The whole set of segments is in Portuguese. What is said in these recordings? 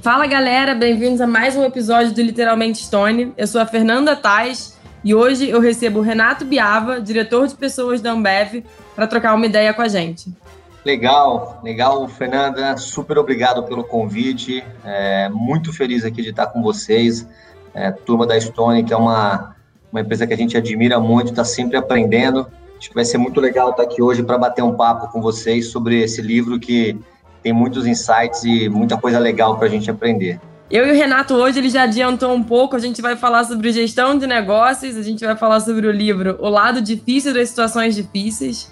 Fala galera, bem-vindos a mais um episódio do Literalmente Stone. Eu sou a Fernanda Tais e hoje eu recebo o Renato Biava, diretor de pessoas da Ambev, para trocar uma ideia com a gente. Legal, legal, Fernanda. Super obrigado pelo convite. É, muito feliz aqui de estar com vocês. É, turma da Stone, que é uma, uma empresa que a gente admira muito, está sempre aprendendo. Acho que vai ser muito legal estar aqui hoje para bater um papo com vocês sobre esse livro que tem muitos insights e muita coisa legal para a gente aprender. Eu e o Renato hoje ele já adiantou um pouco, a gente vai falar sobre gestão de negócios, a gente vai falar sobre o livro O Lado Difícil das Situações Difíceis.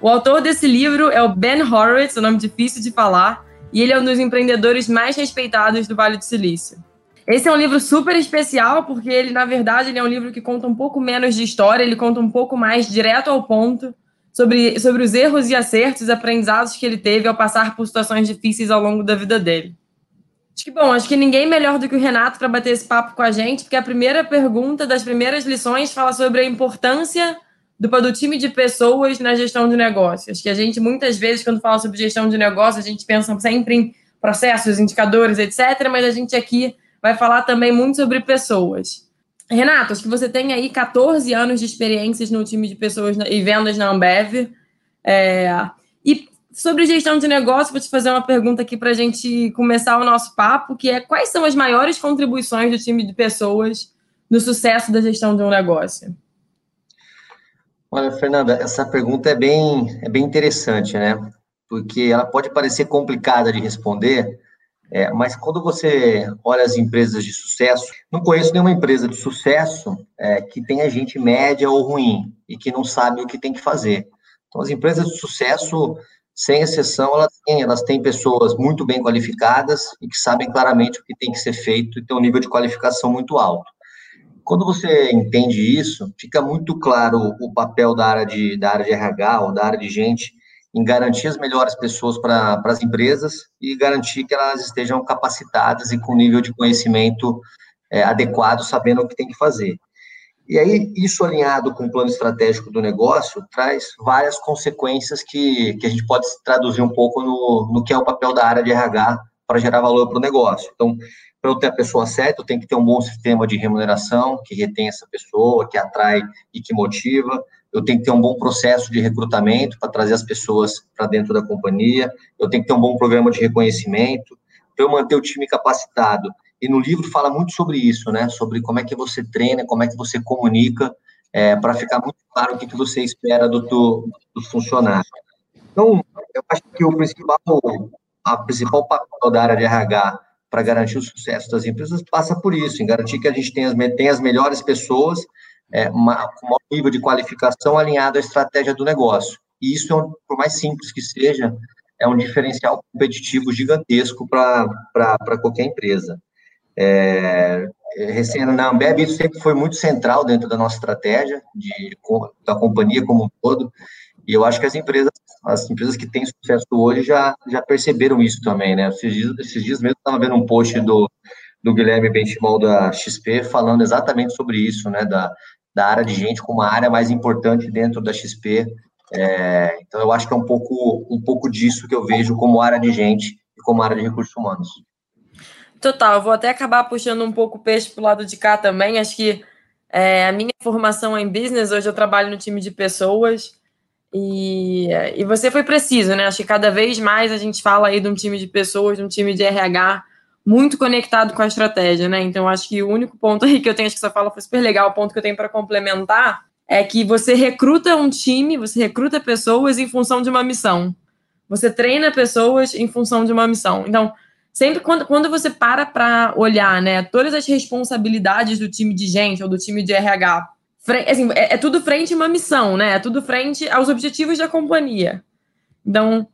O autor desse livro é o Ben Horowitz, o nome difícil de falar, e ele é um dos empreendedores mais respeitados do Vale do Silício. Esse é um livro super especial porque ele, na verdade, ele é um livro que conta um pouco menos de história, ele conta um pouco mais direto ao ponto sobre, sobre os erros e acertos, os aprendizados que ele teve ao passar por situações difíceis ao longo da vida dele. Acho que, bom, acho que ninguém melhor do que o Renato para bater esse papo com a gente, porque a primeira pergunta das primeiras lições fala sobre a importância do, do time de pessoas na gestão de negócios. Que a gente, muitas vezes, quando fala sobre gestão de negócios, a gente pensa sempre em processos, indicadores, etc., mas a gente aqui vai falar também muito sobre pessoas. Renato, acho que você tem aí 14 anos de experiências no time de pessoas e vendas na Ambev. É, e sobre gestão de negócio, vou te fazer uma pergunta aqui para a gente começar o nosso papo, que é quais são as maiores contribuições do time de pessoas no sucesso da gestão de um negócio? Olha, Fernanda, essa pergunta é bem, é bem interessante, né? Porque ela pode parecer complicada de responder, é, mas quando você olha as empresas de sucesso, não conheço nenhuma empresa de sucesso é, que tenha gente média ou ruim e que não sabe o que tem que fazer. Então, as empresas de sucesso, sem exceção, elas têm, elas têm pessoas muito bem qualificadas e que sabem claramente o que tem que ser feito e têm um nível de qualificação muito alto. Quando você entende isso, fica muito claro o papel da área de, da área de RH ou da área de gente em garantir as melhores pessoas para as empresas e garantir que elas estejam capacitadas e com nível de conhecimento é, adequado, sabendo o que tem que fazer. E aí, isso alinhado com o plano estratégico do negócio, traz várias consequências que, que a gente pode traduzir um pouco no, no que é o papel da área de RH para gerar valor para o negócio. Então, para eu ter a pessoa certa, eu tenho que ter um bom sistema de remuneração, que retém essa pessoa, que atrai e que motiva eu tenho que ter um bom processo de recrutamento para trazer as pessoas para dentro da companhia, eu tenho que ter um bom programa de reconhecimento, para eu manter o time capacitado. E no livro fala muito sobre isso, né? Sobre como é que você treina, como é que você comunica, é, para ficar muito claro o que, que você espera do, do, do funcionário. Então, eu acho que o principal, a principal papel da área de RH para garantir o sucesso das empresas passa por isso, em garantir que a gente tenha as, tenha as melhores pessoas é, uma, com maior nível de qualificação alinhado à estratégia do negócio. E isso, é por mais simples que seja, é um diferencial competitivo gigantesco para qualquer empresa. É, na Ambev, isso sempre foi muito central dentro da nossa estratégia, de, da companhia como um todo, e eu acho que as empresas, as empresas que têm sucesso hoje já, já perceberam isso também, né? Esses dias, esses dias mesmo estava vendo um post do, do Guilherme Benchimol da XP falando exatamente sobre isso, né? Da, da área de gente como a área mais importante dentro da XP. É, então, eu acho que é um pouco, um pouco disso que eu vejo como área de gente e como área de recursos humanos. Total, vou até acabar puxando um pouco o peixe para o lado de cá também. Acho que é, a minha formação é em business, hoje eu trabalho no time de pessoas. E, e você foi preciso, né? Acho que cada vez mais a gente fala aí de um time de pessoas, de um time de RH muito conectado com a estratégia, né? Então, acho que o único ponto aí que eu tenho, acho que essa fala foi super legal, o ponto que eu tenho para complementar é que você recruta um time, você recruta pessoas em função de uma missão. Você treina pessoas em função de uma missão. Então, sempre quando, quando você para para olhar, né, todas as responsabilidades do time de gente ou do time de RH, assim, é, é tudo frente a uma missão, né? É tudo frente aos objetivos da companhia. Então,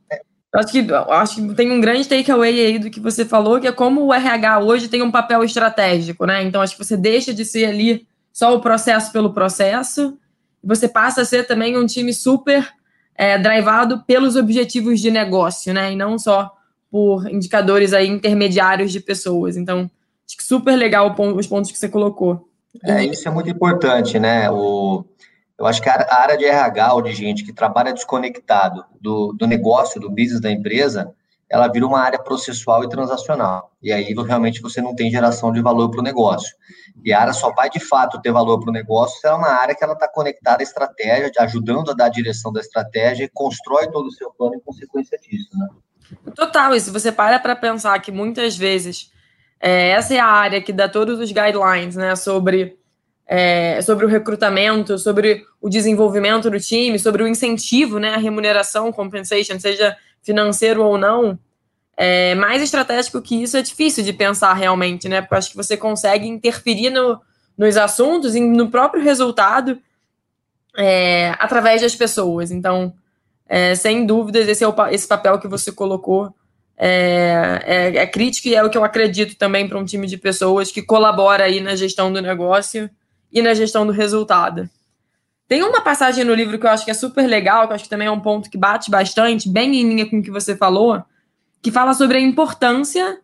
acho que, acho que tem um grande takeaway aí do que você falou, que é como o RH hoje tem um papel estratégico, né? Então, acho que você deixa de ser ali só o processo pelo processo, você passa a ser também um time super é, drivado pelos objetivos de negócio, né? E não só por indicadores aí intermediários de pessoas. Então, acho que super legal os pontos que você colocou. É, isso é muito importante, né? O, eu acho que a área de RH ou de gente que trabalha desconectado do, do negócio, do business da empresa, ela vira uma área processual e transacional. E aí realmente você não tem geração de valor para o negócio. E a área só vai de fato ter valor para o negócio se é uma área que ela está conectada à estratégia, ajudando a dar a direção da estratégia e constrói todo o seu plano em consequência disso, né? Total, e se você para para pensar que muitas vezes é, essa é a área que dá todos os guidelines, né, sobre, é, sobre o recrutamento, sobre o desenvolvimento do time, sobre o incentivo, né, a remuneração, compensation, seja financeiro ou não, é, mais estratégico que isso é difícil de pensar realmente, né? Porque acho que você consegue interferir no, nos assuntos e no próprio resultado é, através das pessoas. Então, é, sem dúvidas, esse, é o, esse papel que você colocou é, é, é crítico e é o que eu acredito também para um time de pessoas que colabora aí na gestão do negócio e na gestão do resultado. Tem uma passagem no livro que eu acho que é super legal, que eu acho que também é um ponto que bate bastante, bem em linha com o que você falou, que fala sobre a importância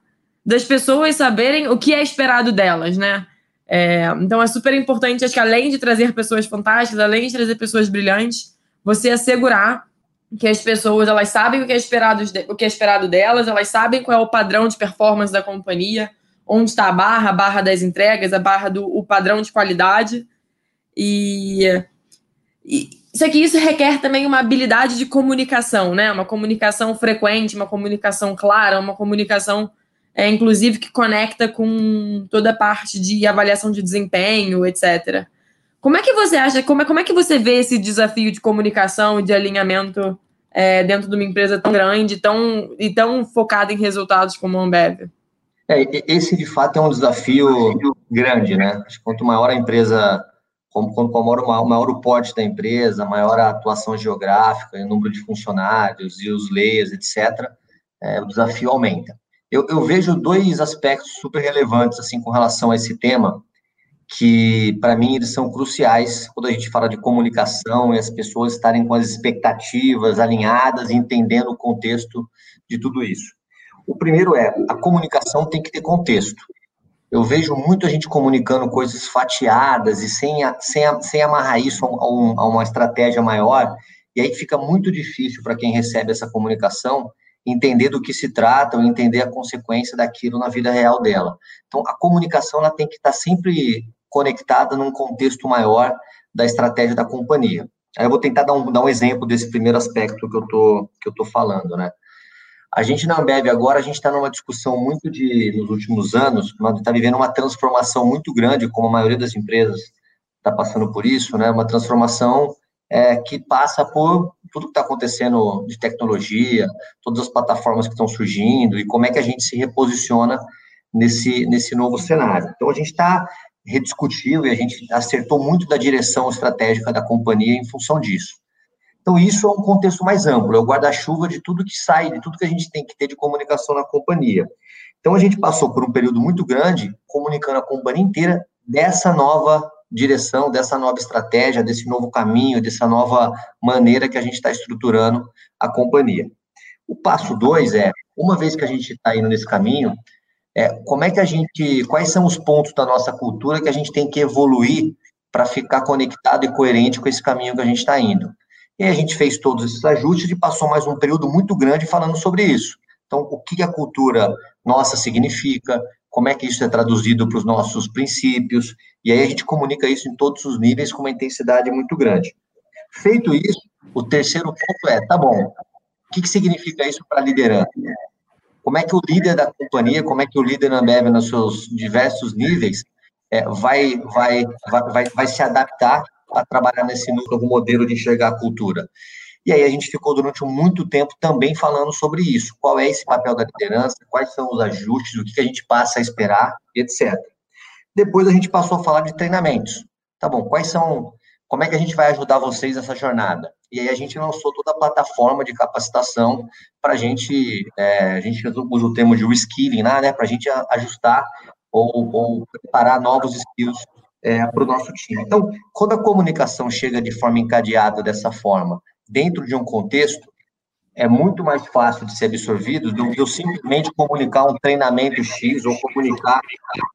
das pessoas saberem o que é esperado delas, né? É, então é super importante, acho que além de trazer pessoas fantásticas, além de trazer pessoas brilhantes, você assegurar que as pessoas elas sabem o que é esperado, o que é esperado delas, elas sabem qual é o padrão de performance da companhia, onde está a barra, a barra das entregas, a barra do o padrão de qualidade. E, e só que isso requer também uma habilidade de comunicação, né? Uma comunicação frequente, uma comunicação clara, uma comunicação, é, inclusive, que conecta com toda a parte de avaliação de desempenho, etc. Como é que você acha, como é, como é que você vê esse desafio de comunicação e de alinhamento é, dentro de uma empresa tão grande tão, e tão focada em resultados como a Ambev? É, esse, de fato, é um desafio grande, né? Quanto maior a empresa como, como, maior, maior o porte da empresa, maior a atuação geográfica, o número de funcionários e os leis, etc., é, o desafio aumenta. Eu, eu, vejo dois aspectos super relevantes assim com relação a esse tema, que para mim eles são cruciais quando a gente fala de comunicação e as pessoas estarem com as expectativas alinhadas, entendendo o contexto de tudo isso. O primeiro é a comunicação tem que ter contexto. Eu vejo muita gente comunicando coisas fatiadas e sem, sem, sem amarrar isso a, um, a uma estratégia maior, e aí fica muito difícil para quem recebe essa comunicação entender do que se trata ou entender a consequência daquilo na vida real dela. Então, a comunicação ela tem que estar sempre conectada num contexto maior da estratégia da companhia. Aí eu vou tentar dar um, dar um exemplo desse primeiro aspecto que eu tô, que eu tô falando, né? A gente na Ambev agora, a gente está numa discussão muito de, nos últimos anos, está vivendo uma transformação muito grande, como a maioria das empresas está passando por isso, né? Uma transformação é, que passa por tudo que está acontecendo de tecnologia, todas as plataformas que estão surgindo e como é que a gente se reposiciona nesse, nesse novo cenário. Então, a gente está rediscutindo e a gente acertou muito da direção estratégica da companhia em função disso. Então, isso é um contexto mais amplo, é o guarda-chuva de tudo que sai, de tudo que a gente tem que ter de comunicação na companhia. Então, a gente passou por um período muito grande comunicando a companhia inteira dessa nova direção, dessa nova estratégia, desse novo caminho, dessa nova maneira que a gente está estruturando a companhia. O passo dois é, uma vez que a gente está indo nesse caminho, é, como é que a gente, quais são os pontos da nossa cultura que a gente tem que evoluir para ficar conectado e coerente com esse caminho que a gente está indo? E a gente fez todos esses ajustes e passou mais um período muito grande falando sobre isso. Então, o que a cultura nossa significa, como é que isso é traduzido para os nossos princípios, e aí a gente comunica isso em todos os níveis com uma intensidade muito grande. Feito isso, o terceiro ponto é, tá bom, o que, significa isso para a liderança? Como é que o líder da companhia, como é que o líder na Ambev, nos seus diversos níveis, é, vai, vai, vai, vai, vai se adaptar a trabalhar nesse novo modelo de enxergar a cultura. E aí a gente ficou durante muito tempo também falando sobre isso. Qual é esse papel da liderança, quais são os ajustes, o que a gente passa a esperar, etc. Depois a gente passou a falar de treinamentos. Tá bom, quais são, como é que a gente vai ajudar vocês nessa jornada? E aí a gente lançou toda a plataforma de capacitação para a gente, é, a gente usa o termo de reskilling, né, para a gente ajustar ou, ou preparar novos skills é, para o nosso time. Então, quando a comunicação chega de forma encadeada dessa forma, dentro de um contexto, é muito mais fácil de ser absorvido do que eu simplesmente comunicar um treinamento X ou comunicar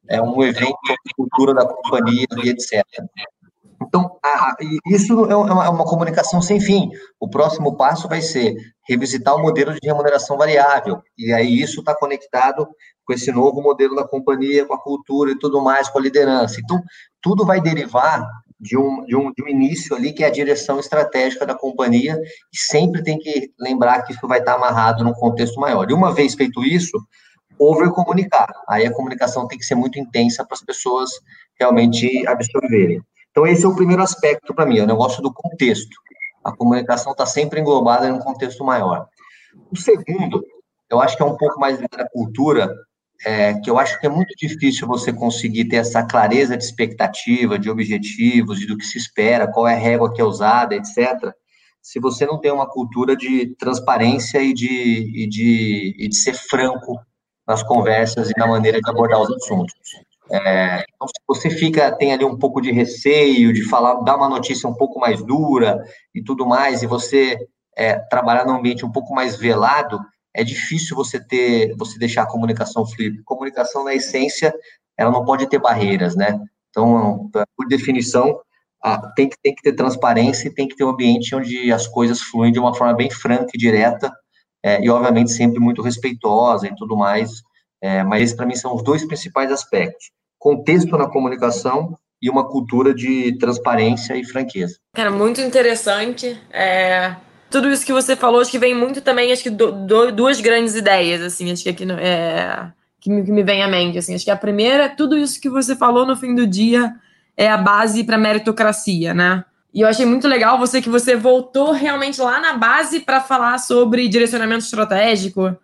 é, um evento sobre cultura da companhia e etc. Então, a, isso é uma, é uma, comunicação sem fim. O próximo passo vai ser revisitar o modelo de remuneração variável. E aí isso está conectado com esse novo modelo da companhia, com a cultura e tudo mais, com a liderança. Então, tudo vai derivar de um, de um, de um início ali, que é a direção estratégica da companhia, e sempre tem que lembrar que isso vai estar amarrado num contexto maior. E uma vez feito isso, over comunicar. Aí a comunicação tem que ser muito intensa para as pessoas realmente absorverem. Então, esse é o primeiro aspecto para mim, é o negócio do contexto. A comunicação está sempre englobada em um contexto maior. O segundo, eu acho que é um pouco mais da cultura, é, que eu acho que é muito difícil você conseguir ter essa clareza de expectativa, de objetivos, de do que se espera, qual é a régua que é usada, etc., se você não tem uma cultura de transparência e de, e de, e de ser franco nas conversas e na maneira de abordar os assuntos. É, então, se você fica, tem ali um pouco de receio de falar, dar uma notícia um pouco mais dura e tudo mais, e você é, trabalhar num ambiente um pouco mais velado, é difícil você ter, você deixar a comunicação fluir. Comunicação, na essência, ela não pode ter barreiras, né? Então, por definição, tem que, tem que ter transparência e tem que ter um ambiente onde as coisas fluem de uma forma bem franca e direta, é, e obviamente sempre muito respeitosa e tudo mais, é, mas esses para mim são os dois principais aspectos: contexto na comunicação e uma cultura de transparência e franqueza. Cara, muito interessante. É, tudo isso que você falou, acho que vem muito também, acho que do, do, duas grandes ideias, assim, acho que aqui é, que, me, que me vem à mente, assim, acho que a primeira, tudo isso que você falou no fim do dia é a base para meritocracia, né? E eu achei muito legal você que você voltou realmente lá na base para falar sobre direcionamento estratégico.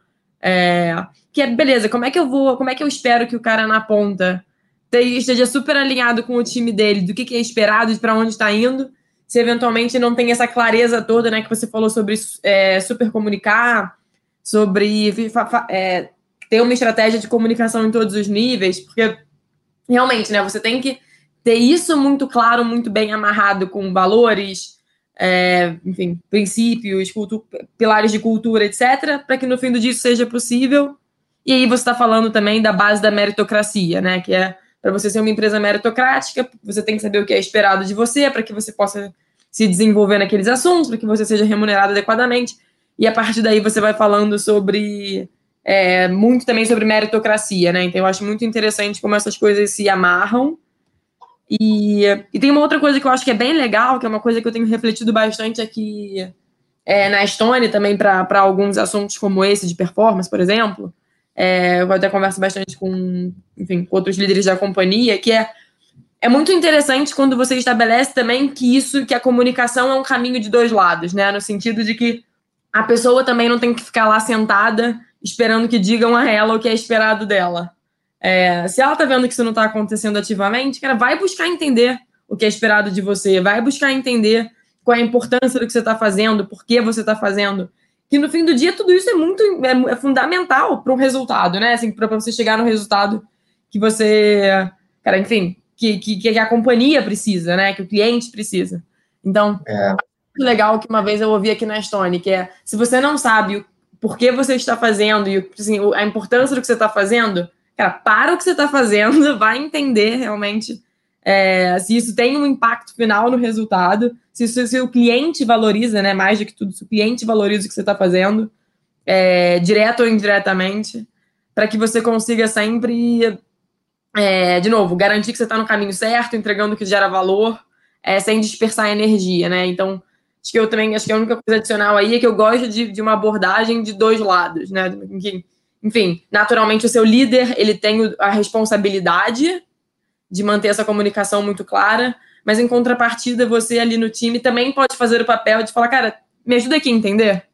É, que é, beleza, como é que eu vou, como é que eu espero que o cara na ponta esteja super alinhado com o time dele, do que, que é esperado, para onde está indo, se eventualmente não tem essa clareza toda, né, que você falou sobre é, super comunicar, sobre é, ter uma estratégia de comunicação em todos os níveis, porque realmente, né, você tem que ter isso muito claro, muito bem amarrado com valores, é, enfim, princípios, pilares de cultura, etc., para que no fim do dia seja possível. E aí você está falando também da base da meritocracia, né? Que é para você ser uma empresa meritocrática, você tem que saber o que é esperado de você, para que você possa se desenvolver naqueles assuntos, para que você seja remunerado adequadamente. E a partir daí você vai falando sobre é, muito também sobre meritocracia, né? Então eu acho muito interessante como essas coisas se amarram e, e tem uma outra coisa que eu acho que é bem legal, que é uma coisa que eu tenho refletido bastante aqui é, na Estônia também para alguns assuntos como esse de performance, por exemplo. É, eu até converso bastante com, enfim, com outros líderes da companhia, que é é muito interessante quando você estabelece também que isso, que a comunicação é um caminho de dois lados, né? No sentido de que a pessoa também não tem que ficar lá sentada esperando que digam a ela o que é esperado dela. É, se ela tá vendo que isso não tá acontecendo ativamente, cara, vai buscar entender o que é esperado de você, vai buscar entender qual é a importância do que você tá fazendo, por que você tá fazendo. Que no fim do dia tudo isso é muito é, é fundamental para um resultado, né? Assim, para você chegar no resultado que você, cara, enfim, que, que, que a companhia precisa, né? Que o cliente precisa. Então, é. legal que uma vez eu ouvi aqui na Estônia, que é se você não sabe por que você está fazendo e assim, a importância do que você está fazendo, cara, para o que você está fazendo, vai entender realmente é, se isso tem um impacto final no resultado, se, se, se, o cliente valoriza, né, mais do que tudo, se o cliente valoriza o que você está fazendo, é, direto ou indiretamente, para que você consiga sempre, é, de novo, garantir que você está no caminho certo, entregando o que gera valor, é, sem dispersar energia, né? Então, acho que eu também, acho que a única coisa adicional aí é que eu gosto de, de uma abordagem de dois lados, né? Enfim, naturalmente o seu líder, ele tem a responsabilidade de manter essa comunicação muito clara, mas em contrapartida, você ali no time também pode fazer o papel de falar, cara, me ajuda aqui a entender,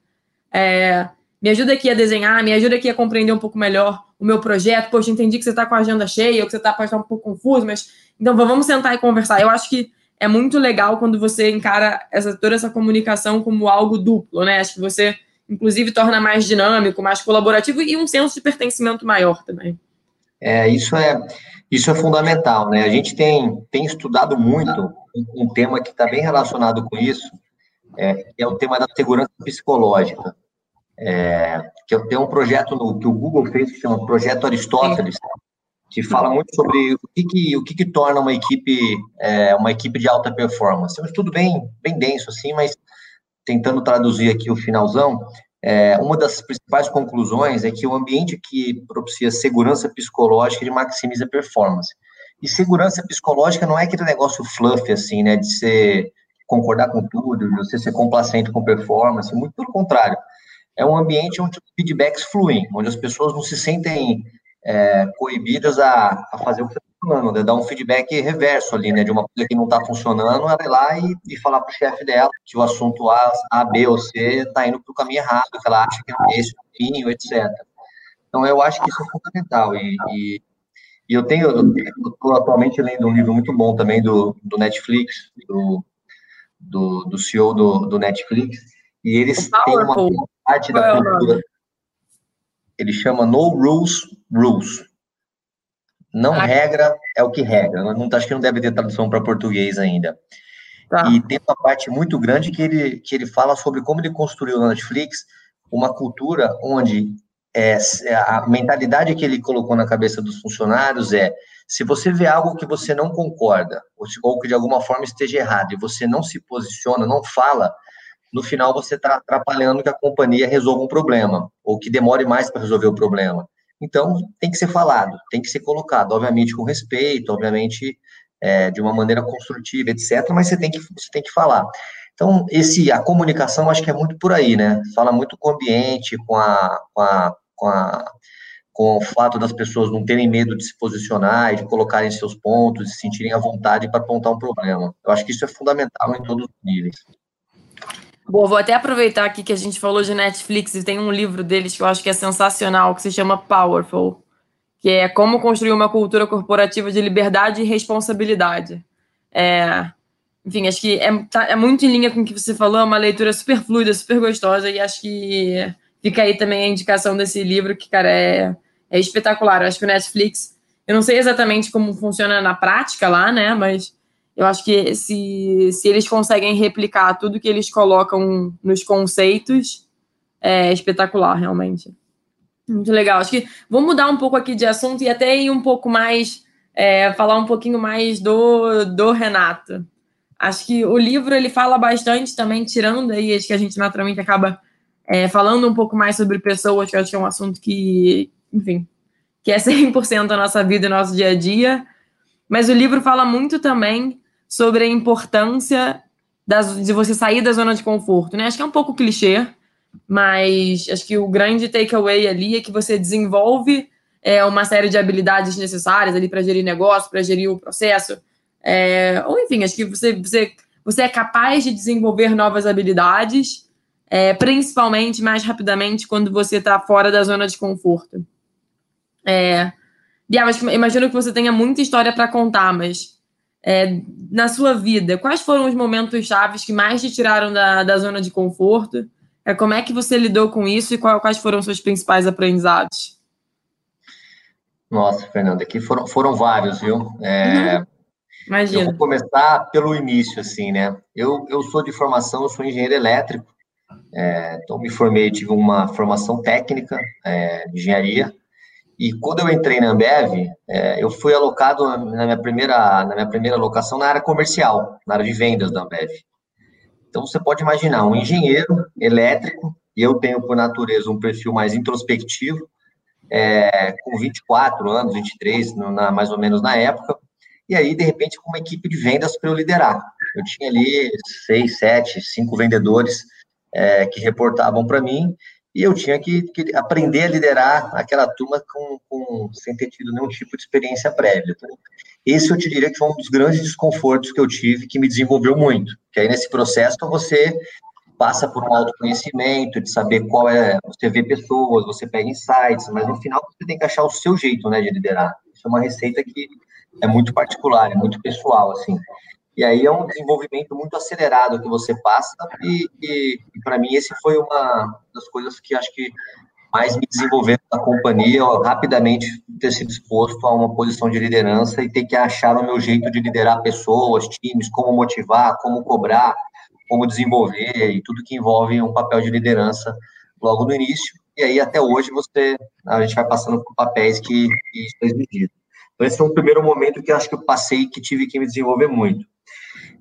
é, me ajuda aqui a desenhar, me ajuda aqui a compreender um pouco melhor o meu projeto, poxa, entendi que você está com a agenda cheia, ou que você está estar um pouco confuso, mas então vamos sentar e conversar. Eu acho que é muito legal quando você encara essa, toda essa comunicação como algo duplo, né? Acho que você inclusive torna mais dinâmico, mais colaborativo e um senso de pertencimento maior também. É, isso é, isso é fundamental, né? A gente tem, tem estudado muito um, tema que está bem relacionado com isso, é, é o tema da segurança psicológica. É, que tem um projeto no, que o Google fez que chama Projeto Aristóteles, que fala muito sobre o que, que o que, que, torna uma equipe é, uma equipe de alta performance. É um estudo bem, bem denso, assim, mas tentando traduzir aqui o finalzão, é, uma das principais conclusões é que o ambiente que propicia segurança psicológica ele maximiza performance. E segurança psicológica não é aquele negócio fluffy, assim, né, de ser concordar com tudo, de você ser complacente com performance, muito pelo contrário. É um ambiente onde os feedbacks fluem, onde as pessoas não se sentem é, coibidas a, a, fazer o que funcionando, né? dar um feedback reverso ali, né? De uma coisa que não está funcionando, ela ir lá e, e falar para o chefe dela que o assunto A, A, B ou C está indo para o caminho errado, que ela acha que é esse o caminho, etc. Então, eu acho que isso é fundamental. E, e, e eu tenho, estou atualmente lendo um livro muito bom também do, do Netflix, do, do, do CEO do, do Netflix, e eles têm uma parte da é cultura ele chama No Rules Rules. Não ah. regra é o que regra. Não, acho que não deve ter tradução para português ainda. Tá. E tem uma parte muito grande que ele, que ele fala sobre como ele construiu na Netflix uma cultura onde é, a mentalidade que ele colocou na cabeça dos funcionários é se você vê algo que você não concorda, ou que de alguma forma esteja errado, e você não se posiciona, não fala, no final você está atrapalhando que a companhia resolva um problema, ou que demore mais para resolver o problema. Então, tem que ser falado, tem que ser colocado, obviamente com respeito, obviamente é, de uma maneira construtiva, etc., mas você tem que, você tem que falar. Então, esse, a comunicação, acho que é muito por aí, né? Fala muito com o ambiente, com a, com a, com a com o fato das pessoas não terem medo de se posicionar e de colocarem seus pontos, se sentirem à vontade para apontar um problema. Eu acho que isso é fundamental em todos os níveis. Bom, vou até aproveitar aqui que a gente falou de Netflix e tem um livro deles que eu acho que é sensacional, que se chama Powerful, que é Como Construir uma Cultura Corporativa de Liberdade e Responsabilidade. É, enfim, acho que é, tá, é muito em linha com o que você falou, é uma leitura super fluida, super gostosa, e acho que fica aí também a indicação desse livro, que, cara, é, é espetacular. Eu acho que o Netflix, eu não sei exatamente como funciona na prática lá, né, mas eu acho que se, se eles conseguem replicar tudo que eles colocam nos conceitos, é espetacular, realmente. Muito legal. Acho que vou mudar um pouco aqui de assunto e até ir um pouco mais, é, falar um pouquinho mais do, do Renato. Acho que o livro ele fala bastante também, tirando aí, acho que a gente naturalmente acaba é, falando um pouco mais sobre pessoas, que eu acho que é um assunto que, enfim, que é 100% da nossa vida e nosso dia a dia. Mas o livro fala muito também sobre a importância das, de você sair da zona de conforto, né? Acho que é um pouco clichê, mas acho que o grande takeaway ali é que você desenvolve é, uma série de habilidades necessárias ali para gerir negócio, para gerir o processo, é, ou enfim, acho que você, você, você é capaz de desenvolver novas habilidades, é, principalmente mais rapidamente quando você está fora da zona de conforto. É, imagino que você tenha muita história para contar, mas é, na sua vida, quais foram os momentos chaves que mais te tiraram da, da zona de conforto? É, como é que você lidou com isso e qual, quais foram os seus principais aprendizados? Nossa, Fernanda, aqui foram, foram vários, viu? É, uhum. Imagina. Eu vou começar pelo início, assim, né? Eu, eu sou de formação, eu sou engenheiro elétrico, é, então me formei, tive uma formação técnica é, de engenharia, e quando eu entrei na Ambev, é, eu fui alocado na minha primeira na minha primeira alocação na área comercial, na área de vendas da Ambev. Então você pode imaginar um engenheiro elétrico, e eu tenho por natureza um perfil mais introspectivo, é, com 24 anos, 23, na, mais ou menos na época, e aí de repente com uma equipe de vendas para eu liderar. Eu tinha ali seis, sete, cinco vendedores é, que reportavam para mim e eu tinha que, que, aprender a liderar aquela turma com, com, sem ter tido nenhum tipo de experiência prévia. Então, esse eu te diria que foi um dos grandes desconfortos que eu tive, que me desenvolveu muito. Que aí nesse processo você passa por um autoconhecimento, de saber qual é, você vê pessoas, você pega insights, mas no final você tem que achar o seu jeito, né, de liderar. Isso é uma receita que é muito particular, é muito pessoal, assim. E aí é um desenvolvimento muito acelerado que você passa, e, e, e para mim esse foi uma das coisas que acho que mais me desenvolveu na companhia, rapidamente ter sido exposto a uma posição de liderança e ter que achar o meu jeito de liderar pessoas, times, como motivar, como cobrar, como desenvolver e tudo que envolve um papel de liderança logo no início. E aí até hoje você a gente vai passando por papéis que, que isso é exigido. Então, esse foi um primeiro momento que acho que eu passei que tive que me desenvolver muito.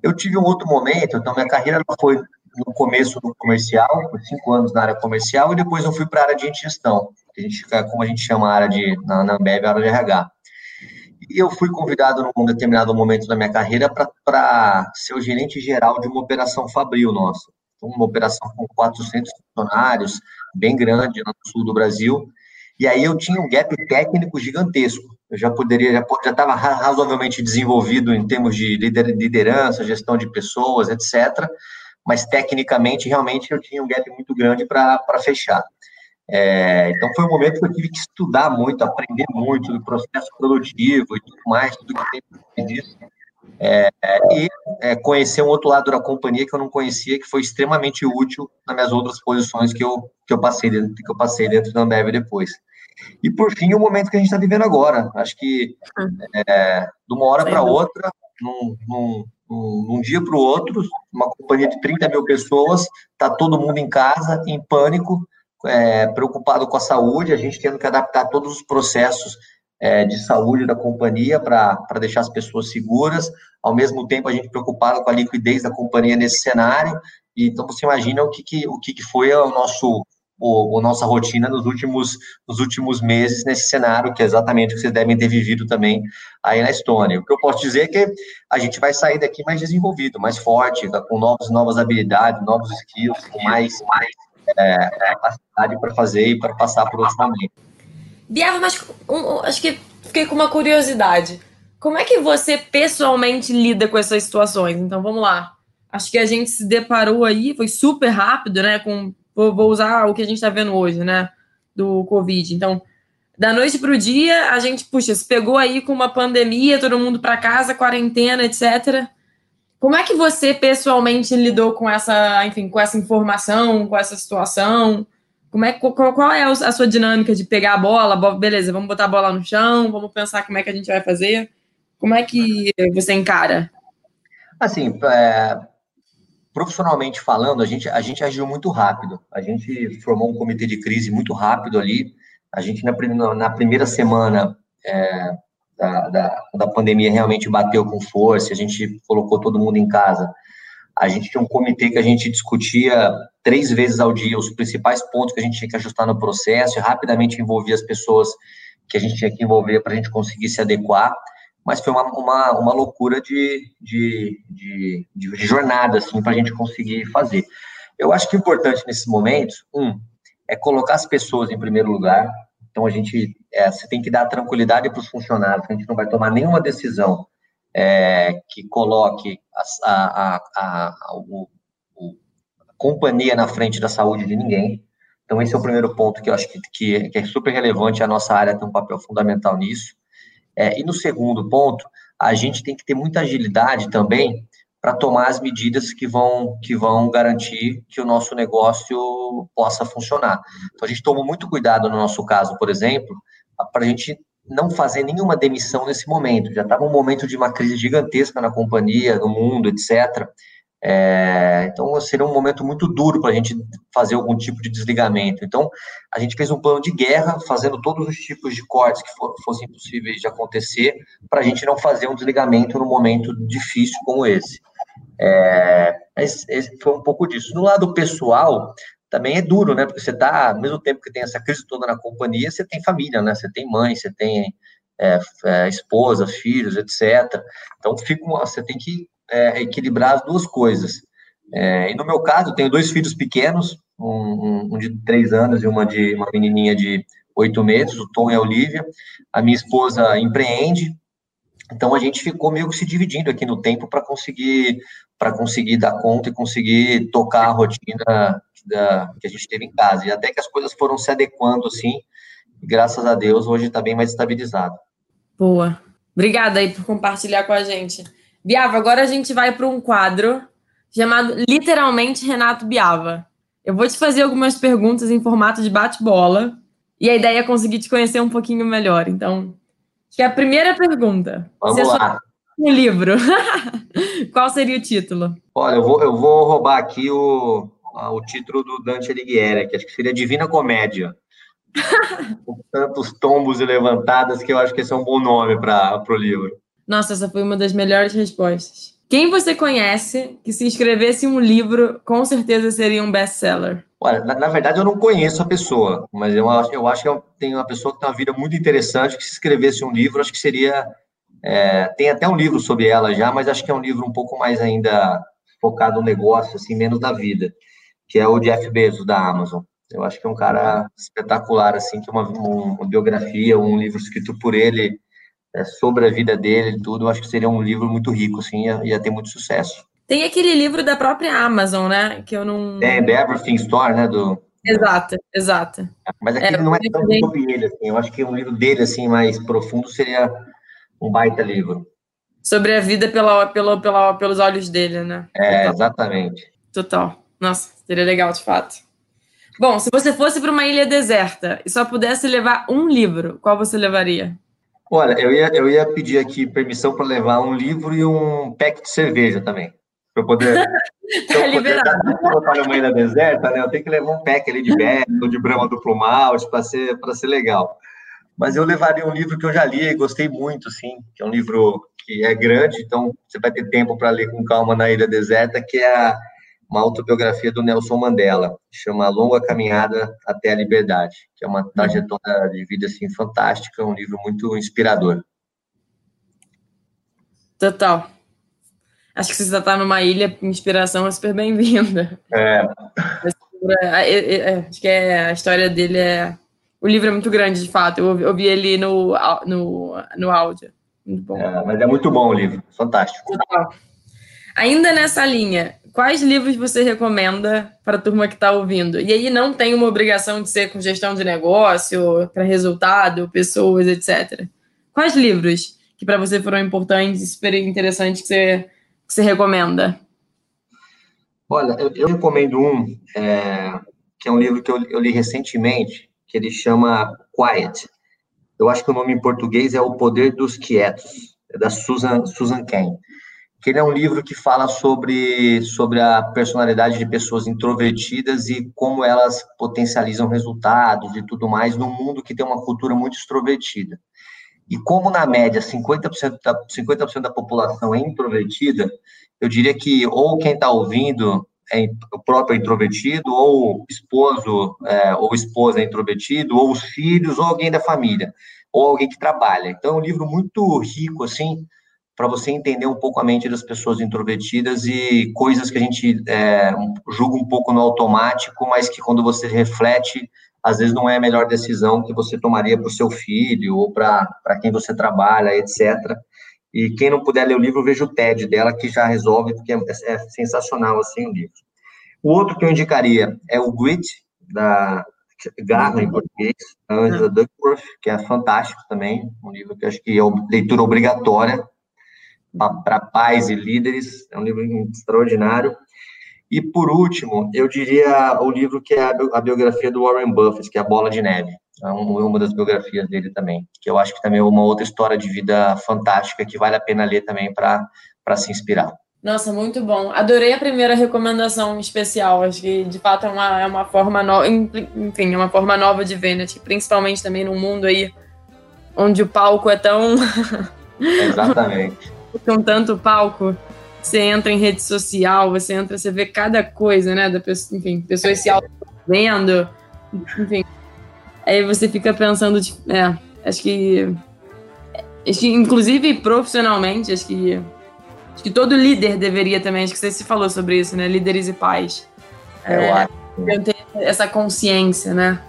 Eu tive um outro momento, então minha carreira foi no começo do comercial, por cinco anos na área comercial, e depois eu fui para a área de gestão, a gente, como a gente chama a área de, na, na Ambev, a área de RH. E eu fui convidado num determinado momento da minha carreira para ser o gerente geral de uma operação fabril nossa. Então, uma operação com 400 funcionários, bem grande no sul do Brasil. E aí eu tinha um gap técnico gigantesco. Eu já poderia, já estava razoavelmente desenvolvido em termos de liderança, gestão de pessoas, etc. Mas tecnicamente, realmente, eu tinha um gap muito grande para fechar. É, então foi um momento que eu tive que estudar muito, aprender muito do processo produtivo e tudo mais, tudo que tem disso. É, e é, conhecer um outro lado da companhia que eu não conhecia, que foi extremamente útil nas minhas outras posições que eu, que eu passei dentro, que eu passei dentro da Ambev depois. E por fim, o momento que a gente está vivendo agora. Acho que é, de uma hora para outra, num, num, num, dia para o outro, uma companhia de 30 mil pessoas, está todo mundo em casa, em pânico, é, preocupado com a saúde, a gente tendo que adaptar todos os processos é, de saúde da companhia para deixar as pessoas seguras, ao mesmo tempo a gente preocupado com a liquidez da companhia nesse cenário, então você imagina o que, que, o que, que foi o nosso o, a nossa rotina nos últimos, nos últimos meses nesse cenário, que é exatamente o que vocês devem ter vivido também aí na Estônia. O que eu posso dizer é que a gente vai sair daqui mais desenvolvido, mais forte, com novas, novas habilidades, novos skills, com mais, mais é, capacidade para fazer e para passar por outros momentos. Biava, mas um, acho que fiquei com uma curiosidade. Como é que você pessoalmente lida com essas situações? Então vamos lá. Acho que a gente se deparou aí, foi super rápido, né? Com, vou, usar o que a gente está vendo hoje, né? Do Covid. Então, da noite para o dia, a gente, puxa, se pegou aí com uma pandemia, todo mundo para casa, quarentena, etc. Como é que você pessoalmente lidou com essa, enfim, com essa informação, com essa situação? Como é, qual, qual é a sua dinâmica de pegar a bola? Beleza, vamos botar a bola no chão, vamos pensar como é que a gente vai fazer. Como é que você encara? Assim, é, profissionalmente falando, a gente, a gente agiu muito rápido. A gente formou um comitê de crise muito rápido ali. A gente, na, na primeira semana, é, da, da, da pandemia realmente bateu com força, a gente colocou todo mundo em casa. A gente tinha um comitê que a gente discutia três vezes ao dia os principais pontos que a gente tinha que ajustar no processo e rapidamente envolvia as pessoas que a gente tinha que envolver para a gente conseguir se adequar. Mas foi uma, uma, uma loucura de, de, de, de, jornada, assim, para a gente conseguir fazer. Eu acho que o importante nesses momentos, um, é colocar as pessoas em primeiro lugar, então, a gente é, você tem que dar tranquilidade para os funcionários, a gente não vai tomar nenhuma decisão é, que coloque a, a, a, a, o, a companhia na frente da saúde de ninguém. Então, esse é o primeiro ponto que eu acho que, que, que é super relevante, a nossa área tem um papel fundamental nisso. É, e no segundo ponto, a gente tem que ter muita agilidade também para tomar as medidas que vão, que vão garantir que o nosso negócio possa funcionar. Então, a gente toma muito cuidado no nosso caso, por exemplo, para a gente não fazer nenhuma demissão nesse momento. Já estava um momento de uma crise gigantesca na companhia, no mundo, etc. É, então, seria um momento muito duro para a gente fazer algum tipo de desligamento. Então, a gente fez um plano de guerra, fazendo todos os tipos de cortes que for, fossem possíveis de acontecer, para a gente não fazer um desligamento num momento difícil como esse. É, esse foi um pouco disso. No lado pessoal, também é duro, né? Porque você está, ao mesmo tempo que tem essa crise toda na companhia, você tem família, né? Você tem mãe, você tem é, é, esposa, filhos, etc. Então, fica você tem que é, equilibrar as duas coisas. É, e no meu caso, tenho dois filhos pequenos, um, um, de três anos e uma de uma menininha de oito meses, o Tom e a Olivia. A minha esposa empreende, então a gente ficou meio que se dividindo aqui no tempo para conseguir para conseguir dar conta e conseguir tocar a rotina da, que a gente teve em casa. E até que as coisas foram se adequando assim, graças a Deus hoje está bem mais estabilizado. Boa. Obrigada aí por compartilhar com a gente. Biava, agora a gente vai para um quadro chamado literalmente Renato Biava. Eu vou te fazer algumas perguntas em formato de bate-bola e a ideia é conseguir te conhecer um pouquinho melhor. Então, que é a primeira pergunta. Vamos Você lá. Um livro. Qual seria o título? Olha, eu vou, eu vou roubar aqui o, o título do Dante Alighieri, que acho que seria Divina Comédia. com tantos tombos e levantadas que eu acho que esse é um bom nome para o livro. Nossa, essa foi uma das melhores respostas. Quem você conhece que se escrevesse um livro, com certeza seria um best-seller? Olha, na, na, verdade eu não conheço a pessoa, mas eu acho, eu acho que tem uma pessoa que tem uma vida muito interessante, que se escrevesse um livro, acho que seria... É, tem até um livro sobre ela já, mas acho que é um livro um pouco mais ainda focado no negócio, assim, menos da vida, que é o Jeff Bezos, da Amazon. Eu acho que é um cara espetacular, assim, que uma, uma biografia, um livro escrito por ele é, sobre a vida dele e tudo, eu acho que seria um livro muito rico, assim, ia, ia ter muito sucesso. Tem aquele livro da própria Amazon, né? Que eu não. Tem, The Everything Store, né? Do... Exato, exato. Mas aquele é, não é tão bem... sobre ele, assim. Eu acho que um livro dele, assim, mais profundo, seria um baita livro. Sobre a vida pela, pela, pela, pelos olhos dele, né? É, Total. exatamente. Total. Nossa, seria legal, de fato. Bom, se você fosse para uma ilha deserta e só pudesse levar um livro, qual você levaria? Olha, eu ia, eu ia pedir aqui permissão para levar um livro e um pack de cerveja também. Para poder. tá liberado. Botar numa ilha deserta, né? Eu tenho que levar um pack ali de Beto, de Brahma duplo malte, para ser, ser legal. Mas eu levaria um livro que eu já li e gostei muito, sim, que é um livro que é grande, então você vai ter tempo para ler com calma na ilha deserta, que é a uma autobiografia do Nelson Mandela, chama Longa Caminhada até a Liberdade, que é uma trajetória de vida assim fantástica, um livro muito inspirador. Total. Acho que você está numa ilha, inspiração é super bem-vinda. É. É, é, é. Acho que é, a história dele é. O livro é muito grande, de fato. Eu ouvi, ele no, no, no áudio. Muito bom. É, mas é muito bom o livro, fantástico. Total. Ainda nessa linha, quais livros você recomenda para a turma que está ouvindo? E aí não tem uma obrigação de ser com gestão de negócio, para resultado, pessoas, etc. Quais livros que para você foram importantes e super interessantes que você, que você recomenda? Olha, eu, eu recomendo um, é, que é um livro que eu, eu li recentemente, que ele chama Quiet. Eu acho que o nome em português é O Poder dos Quietos, é da Susan, Susan Cain que ele é um livro que fala sobre, sobre a personalidade de pessoas introvertidas e como elas potencializam resultados e tudo mais num mundo que tem uma cultura muito extrovertida. E como, na média, 50% da, 50 da população é introvertida, eu diria que ou quem está ouvindo é o próprio introvertido, ou esposo é, ou esposa é introvertido, ou os filhos, ou alguém da família, ou alguém que trabalha. Então, é um livro muito rico, assim, para você entender um pouco a mente das pessoas introvertidas e coisas que a gente é, julga um pouco no automático, mas que quando você reflete, às vezes não é a melhor decisão que você tomaria para o seu filho ou para quem você trabalha, etc. E quem não puder ler o livro, veja o TED dela, que já resolve, porque é, é sensacional assim o livro. O outro que eu indicaria é o Grit, da Garra em português, Angela Duckworth, que é fantástico também, um livro que acho que é leitura obrigatória, para pais e líderes, é um livro extraordinário. E, por último, eu diria o livro que é a biografia do Warren Buffett, que é A Bola de Neve. É uma das biografias dele também, que eu acho que também é uma outra história de vida fantástica que vale a pena ler também para se inspirar. Nossa, muito bom. Adorei a primeira recomendação especial. Acho que, de fato, é uma, é uma forma nova, enfim, é uma forma nova de ver, né? Principalmente também num mundo aí onde o palco é tão... Exatamente com tanto palco, você entra em rede social, você entra, você vê cada coisa, né? Da pessoa, enfim, pessoas se vendo, enfim. Aí você fica pensando, tipo, é, acho que, acho que, inclusive profissionalmente, acho que, acho que todo líder deveria também, acho que você se falou sobre isso, né? Líderes e pais. É, é ter essa consciência, né?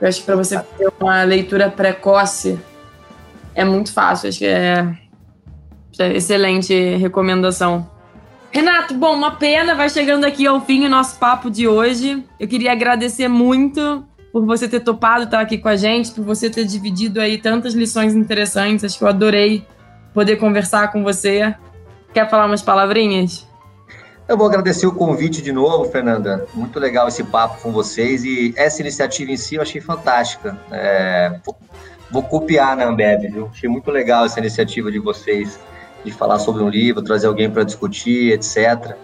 Eu acho que para você ter uma leitura precoce é muito fácil. Acho que é Excelente recomendação. Renato, bom, uma pena, vai chegando aqui ao fim o nosso papo de hoje. Eu queria agradecer muito por você ter topado estar aqui com a gente, por você ter dividido aí tantas lições interessantes. Acho que eu adorei poder conversar com você. Quer falar umas palavrinhas? Eu vou agradecer o convite de novo, Fernanda. Muito legal esse papo com vocês e essa iniciativa em si eu achei fantástica. É... Vou copiar na Ambev, viu? Achei muito legal essa iniciativa de vocês de falar sobre um livro, trazer alguém para discutir, etc.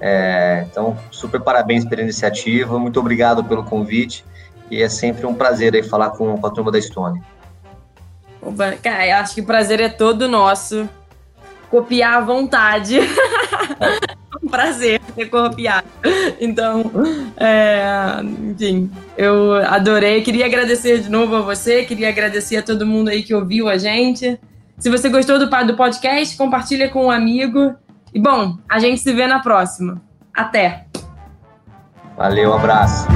É, então, super parabéns pela iniciativa, muito obrigado pelo convite e é sempre um prazer aí falar com, com a turma da Stone. Cara, acho que o prazer é todo nosso. Copiar à vontade. um prazer ter copiado. Então, é, enfim, eu adorei. Queria agradecer de novo a você, queria agradecer a todo mundo aí que ouviu a gente. Se você gostou do, do podcast, compartilha com um amigo. E bom, a gente se vê na próxima. Até! Valeu, abraço.